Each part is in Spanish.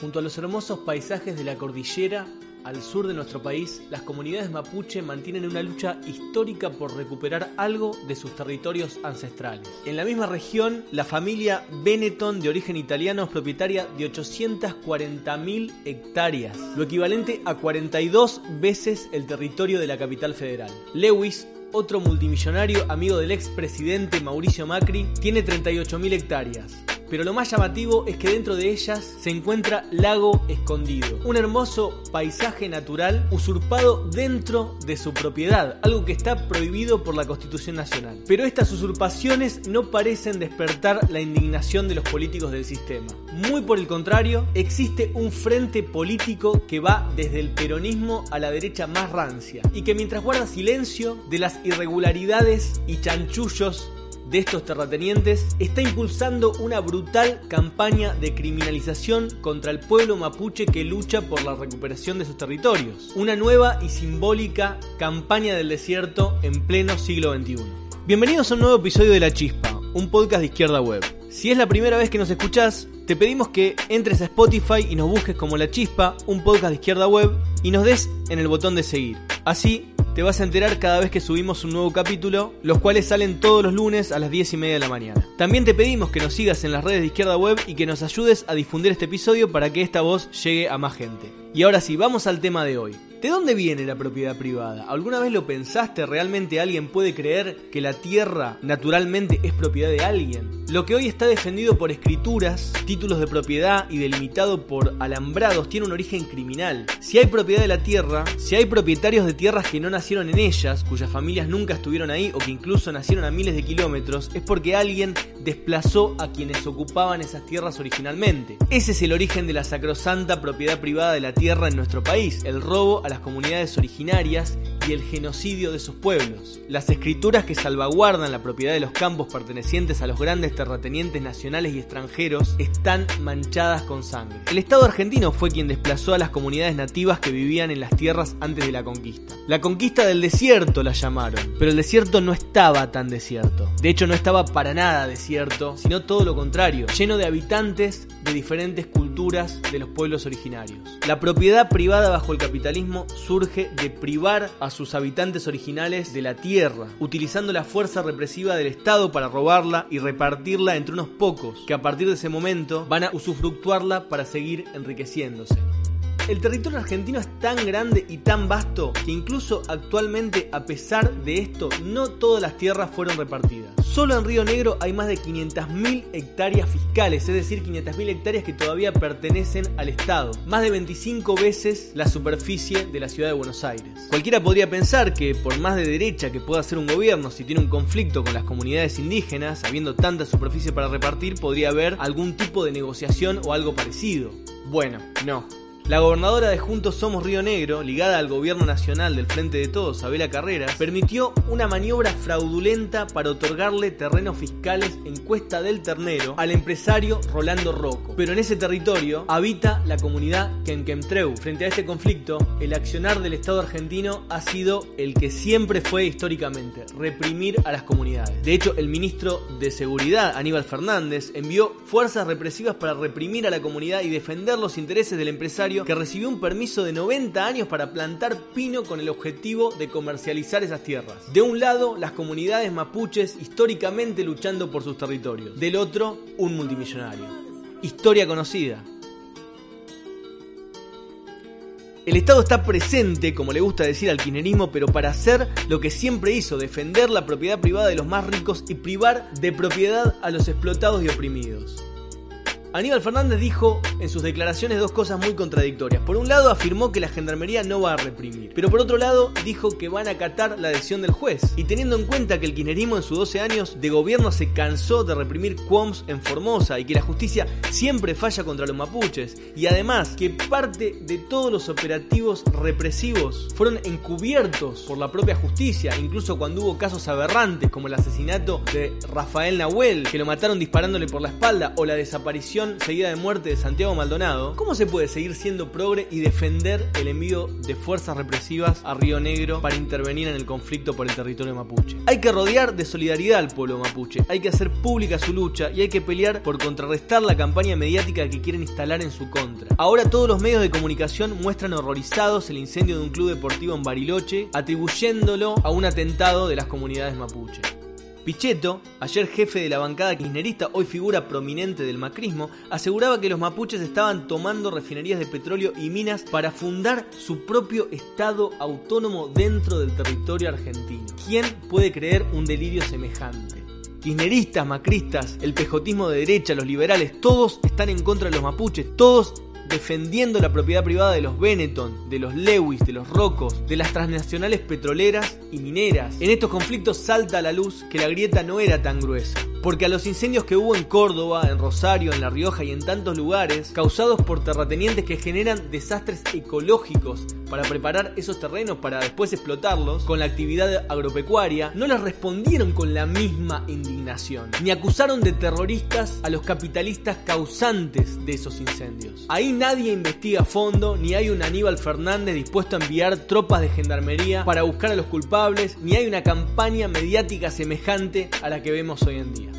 Junto a los hermosos paisajes de la cordillera, al sur de nuestro país, las comunidades mapuche mantienen una lucha histórica por recuperar algo de sus territorios ancestrales. En la misma región, la familia Benetton, de origen italiano, es propietaria de 840.000 hectáreas, lo equivalente a 42 veces el territorio de la capital federal. Lewis, otro multimillonario amigo del expresidente Mauricio Macri, tiene 38.000 hectáreas pero lo más llamativo es que dentro de ellas se encuentra Lago Escondido, un hermoso paisaje natural usurpado dentro de su propiedad, algo que está prohibido por la Constitución Nacional. Pero estas usurpaciones no parecen despertar la indignación de los políticos del sistema. Muy por el contrario, existe un frente político que va desde el peronismo a la derecha más rancia y que mientras guarda silencio de las irregularidades y chanchullos de estos terratenientes está impulsando una brutal campaña de criminalización contra el pueblo mapuche que lucha por la recuperación de sus territorios. Una nueva y simbólica campaña del desierto en pleno siglo XXI. Bienvenidos a un nuevo episodio de La Chispa, un podcast de izquierda web. Si es la primera vez que nos escuchás, te pedimos que entres a Spotify y nos busques como La Chispa, un podcast de izquierda web, y nos des en el botón de seguir. Así te vas a enterar cada vez que subimos un nuevo capítulo, los cuales salen todos los lunes a las 10 y media de la mañana. También te pedimos que nos sigas en las redes de Izquierda Web y que nos ayudes a difundir este episodio para que esta voz llegue a más gente. Y ahora sí, vamos al tema de hoy. ¿De dónde viene la propiedad privada? ¿Alguna vez lo pensaste? ¿Realmente alguien puede creer que la tierra naturalmente es propiedad de alguien? Lo que hoy está defendido por escrituras, títulos de propiedad y delimitado por alambrados tiene un origen criminal. Si hay propiedad de la tierra, si hay propietarios de tierras que no nacieron en ellas, cuyas familias nunca estuvieron ahí o que incluso nacieron a miles de kilómetros, es porque alguien desplazó a quienes ocupaban esas tierras originalmente. Ese es el origen de la sacrosanta propiedad privada de la tierra en nuestro país, el robo a las comunidades originarias y el genocidio de sus pueblos. Las escrituras que salvaguardan la propiedad de los campos pertenecientes a los grandes terratenientes nacionales y extranjeros están manchadas con sangre. El Estado argentino fue quien desplazó a las comunidades nativas que vivían en las tierras antes de la conquista. La conquista del desierto la llamaron, pero el desierto no estaba tan desierto. De hecho, no estaba para nada desierto, sino todo lo contrario, lleno de habitantes de diferentes culturas de los pueblos originarios. La propiedad privada bajo el capitalismo surge de privar a sus habitantes originales de la tierra, utilizando la fuerza represiva del Estado para robarla y repartirla entre unos pocos, que a partir de ese momento van a usufructuarla para seguir enriqueciéndose. El territorio argentino es tan grande y tan vasto que incluso actualmente, a pesar de esto, no todas las tierras fueron repartidas. Solo en Río Negro hay más de 500.000 hectáreas fiscales, es decir, 500.000 hectáreas que todavía pertenecen al Estado, más de 25 veces la superficie de la ciudad de Buenos Aires. Cualquiera podría pensar que por más de derecha que pueda ser un gobierno, si tiene un conflicto con las comunidades indígenas, habiendo tanta superficie para repartir, podría haber algún tipo de negociación o algo parecido. Bueno, no. La gobernadora de Juntos Somos Río Negro, ligada al gobierno nacional del Frente de Todos, Abela Carreras, permitió una maniobra fraudulenta para otorgarle terrenos fiscales en Cuesta del Ternero al empresario Rolando Rocco. Pero en ese territorio habita la comunidad Quenquemtreu. Frente a este conflicto, el accionar del Estado argentino ha sido el que siempre fue históricamente, reprimir a las comunidades. De hecho, el ministro de Seguridad, Aníbal Fernández, envió fuerzas represivas para reprimir a la comunidad y defender los intereses del empresario que recibió un permiso de 90 años para plantar pino con el objetivo de comercializar esas tierras. De un lado, las comunidades mapuches históricamente luchando por sus territorios. Del otro, un multimillonario. Historia conocida. El Estado está presente, como le gusta decir al kirchnerismo, pero para hacer lo que siempre hizo, defender la propiedad privada de los más ricos y privar de propiedad a los explotados y oprimidos. Aníbal Fernández dijo en sus declaraciones dos cosas muy contradictorias. Por un lado afirmó que la gendarmería no va a reprimir, pero por otro lado dijo que van a acatar la decisión del juez. Y teniendo en cuenta que el kirchnerismo en sus 12 años de gobierno se cansó de reprimir quoms en Formosa y que la justicia siempre falla contra los mapuches, y además que parte de todos los operativos represivos fueron encubiertos por la propia justicia, incluso cuando hubo casos aberrantes como el asesinato de Rafael Nahuel, que lo mataron disparándole por la espalda, o la desaparición seguida de muerte de Santiago Maldonado, ¿cómo se puede seguir siendo progre y defender el envío de fuerzas represivas a Río Negro para intervenir en el conflicto por el territorio mapuche? Hay que rodear de solidaridad al pueblo mapuche, hay que hacer pública su lucha y hay que pelear por contrarrestar la campaña mediática que quieren instalar en su contra. Ahora todos los medios de comunicación muestran horrorizados el incendio de un club deportivo en Bariloche, atribuyéndolo a un atentado de las comunidades mapuche. Pichetto, ayer jefe de la bancada kirchnerista, hoy figura prominente del macrismo, aseguraba que los mapuches estaban tomando refinerías de petróleo y minas para fundar su propio estado autónomo dentro del territorio argentino. ¿Quién puede creer un delirio semejante? Kirchneristas, macristas, el pejotismo de derecha, los liberales, todos están en contra de los mapuches, todos defendiendo la propiedad privada de los Benetton, de los Lewis, de los Rocos, de las transnacionales petroleras y mineras. En estos conflictos salta a la luz que la grieta no era tan gruesa, porque a los incendios que hubo en Córdoba, en Rosario, en La Rioja y en tantos lugares, causados por terratenientes que generan desastres ecológicos para preparar esos terrenos para después explotarlos con la actividad agropecuaria, no les respondieron con la misma indignación, ni acusaron de terroristas a los capitalistas causantes de esos incendios. Ahí nadie investiga a fondo, ni hay un Aníbal Fernández dispuesto a enviar tropas de gendarmería para buscar a los culpables, ni hay una campaña mediática semejante a la que vemos hoy en día.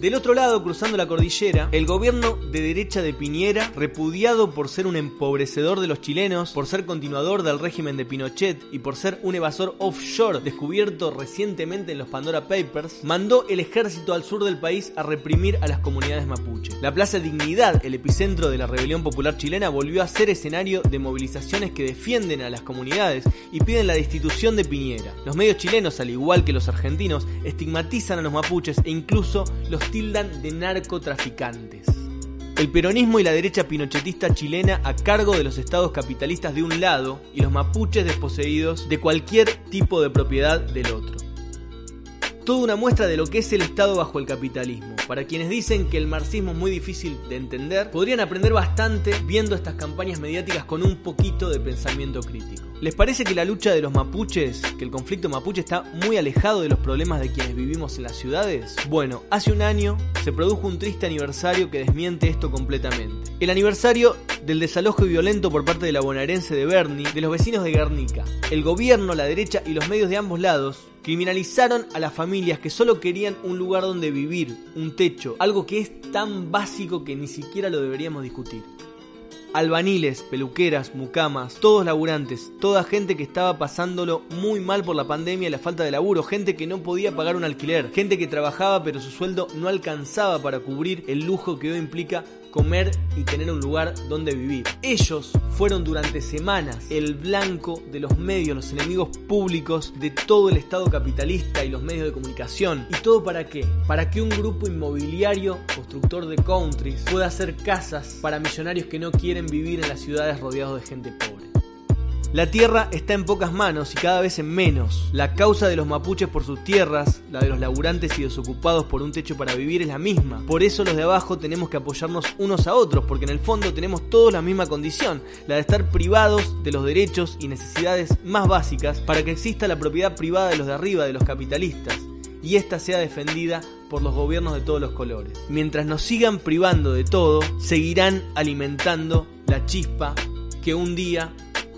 Del otro lado, cruzando la cordillera, el gobierno de derecha de Piñera, repudiado por ser un empobrecedor de los chilenos, por ser continuador del régimen de Pinochet y por ser un evasor offshore descubierto recientemente en los Pandora Papers, mandó el ejército al sur del país a reprimir a las comunidades mapuche. La Plaza Dignidad, el epicentro de la rebelión popular chilena, volvió a ser escenario de movilizaciones que defienden a las comunidades y piden la destitución de Piñera. Los medios chilenos, al igual que los argentinos, estigmatizan a los mapuches e incluso los tildan de narcotraficantes. El peronismo y la derecha pinochetista chilena a cargo de los estados capitalistas de un lado y los mapuches desposeídos de cualquier tipo de propiedad del otro. Toda una muestra de lo que es el Estado bajo el capitalismo. Para quienes dicen que el marxismo es muy difícil de entender, podrían aprender bastante viendo estas campañas mediáticas con un poquito de pensamiento crítico. ¿Les parece que la lucha de los mapuches, que el conflicto mapuche está muy alejado de los problemas de quienes vivimos en las ciudades? Bueno, hace un año se produjo un triste aniversario que desmiente esto completamente. El aniversario del desalojo violento por parte de la bonaerense de Bernie, de los vecinos de Guernica. El gobierno, la derecha y los medios de ambos lados criminalizaron a las familias que solo querían un lugar donde vivir, un techo, algo que es tan básico que ni siquiera lo deberíamos discutir albaniles, peluqueras, mucamas, todos laburantes, toda gente que estaba pasándolo muy mal por la pandemia y la falta de laburo, gente que no podía pagar un alquiler, gente que trabajaba pero su sueldo no alcanzaba para cubrir el lujo que hoy implica comer y tener un lugar donde vivir. Ellos fueron durante semanas el blanco de los medios, los enemigos públicos de todo el Estado capitalista y los medios de comunicación. ¿Y todo para qué? Para que un grupo inmobiliario, constructor de countries, pueda hacer casas para millonarios que no quieren vivir en las ciudades rodeados de gente pobre. La tierra está en pocas manos y cada vez en menos. La causa de los mapuches por sus tierras, la de los laburantes y desocupados por un techo para vivir es la misma. Por eso los de abajo tenemos que apoyarnos unos a otros, porque en el fondo tenemos todos la misma condición, la de estar privados de los derechos y necesidades más básicas para que exista la propiedad privada de los de arriba, de los capitalistas, y esta sea defendida por los gobiernos de todos los colores. Mientras nos sigan privando de todo, seguirán alimentando la chispa que un día